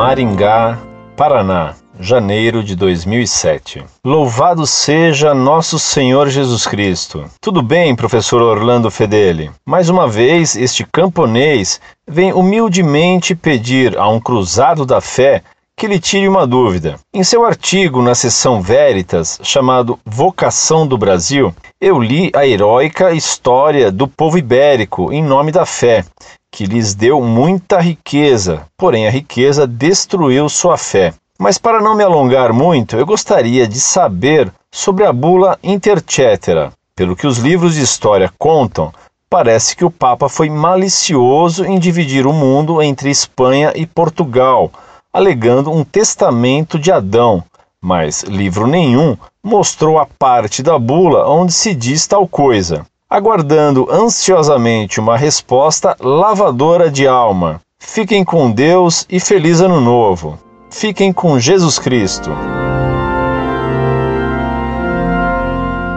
Maringá, Paraná, janeiro de 2007. Louvado seja nosso Senhor Jesus Cristo. Tudo bem, professor Orlando Fedeli? Mais uma vez, este camponês vem humildemente pedir a um cruzado da fé que lhe tire uma dúvida. Em seu artigo na seção Veritas, chamado Vocação do Brasil, eu li a heróica história do povo ibérico em nome da fé, que lhes deu muita riqueza, porém a riqueza destruiu sua fé. Mas para não me alongar muito, eu gostaria de saber sobre a bula Intercetera. Pelo que os livros de história contam, parece que o Papa foi malicioso em dividir o mundo entre Espanha e Portugal alegando um testamento de Adão, mas livro nenhum mostrou a parte da bula onde se diz tal coisa. Aguardando ansiosamente uma resposta lavadora de alma. Fiquem com Deus e feliz Ano Novo. Fiquem com Jesus Cristo.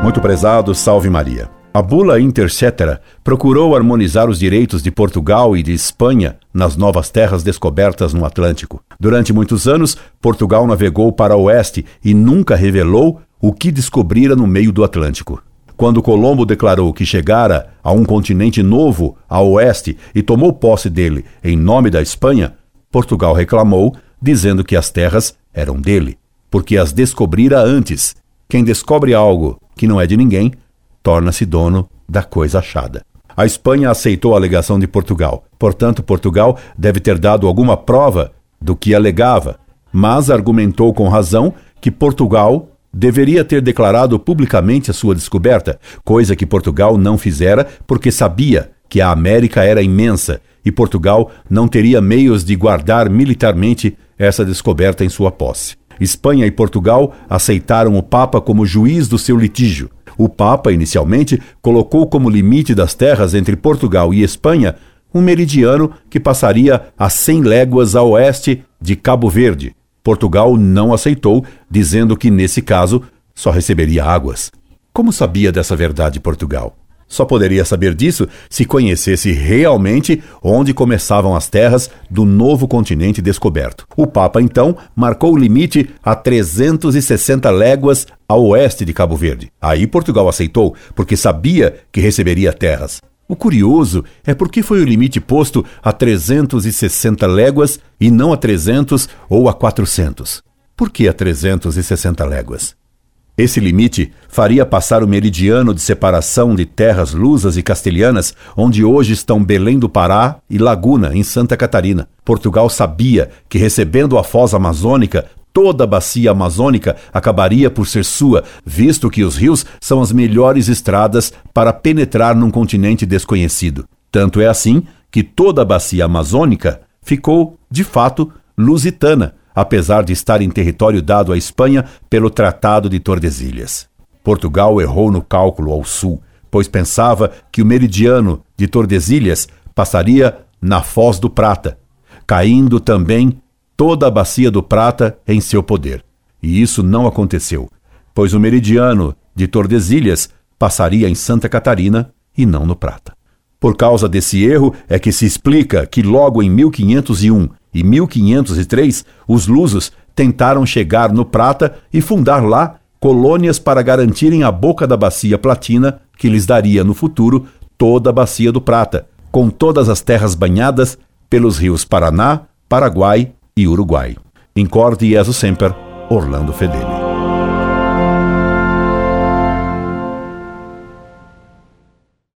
Muito prezado, salve Maria. A bula Intercetera procurou harmonizar os direitos de Portugal e de Espanha nas novas terras descobertas no Atlântico. Durante muitos anos, Portugal navegou para o oeste e nunca revelou o que descobrira no meio do Atlântico. Quando Colombo declarou que chegara a um continente novo ao oeste e tomou posse dele em nome da Espanha, Portugal reclamou, dizendo que as terras eram dele, porque as descobrira antes. Quem descobre algo que não é de ninguém torna-se dono da coisa achada. A Espanha aceitou a alegação de Portugal. Portanto, Portugal deve ter dado alguma prova do que alegava, mas argumentou com razão que Portugal deveria ter declarado publicamente a sua descoberta, coisa que Portugal não fizera porque sabia que a América era imensa e Portugal não teria meios de guardar militarmente essa descoberta em sua posse. Espanha e Portugal aceitaram o Papa como juiz do seu litígio. O Papa, inicialmente, colocou como limite das terras entre Portugal e Espanha um meridiano que passaria a 100 léguas a oeste de Cabo Verde. Portugal não aceitou, dizendo que, nesse caso, só receberia águas. Como sabia dessa verdade Portugal? Só poderia saber disso se conhecesse realmente onde começavam as terras do novo continente descoberto. O Papa, então, marcou o limite a 360 léguas a oeste de Cabo Verde. Aí Portugal aceitou, porque sabia que receberia terras. O curioso é por que foi o limite posto a 360 léguas e não a 300 ou a 400. Por que a 360 léguas? Esse limite faria passar o meridiano de separação de terras lusas e castelhanas, onde hoje estão Belém do Pará e Laguna, em Santa Catarina. Portugal sabia que, recebendo a foz amazônica, toda a bacia amazônica acabaria por ser sua, visto que os rios são as melhores estradas para penetrar num continente desconhecido. Tanto é assim que toda a bacia amazônica ficou, de fato, lusitana apesar de estar em território dado à Espanha pelo Tratado de Tordesilhas. Portugal errou no cálculo ao sul, pois pensava que o meridiano de Tordesilhas passaria na Foz do Prata, caindo também toda a bacia do Prata em seu poder. E isso não aconteceu, pois o meridiano de Tordesilhas passaria em Santa Catarina e não no Prata. Por causa desse erro é que se explica que logo em 1501 e 1503 os lusos tentaram chegar no Prata e fundar lá colônias para garantirem a boca da bacia platina que lhes daria no futuro toda a bacia do Prata, com todas as terras banhadas pelos rios Paraná, Paraguai e Uruguai. Incorde Jesus Semper, Orlando Fedeli.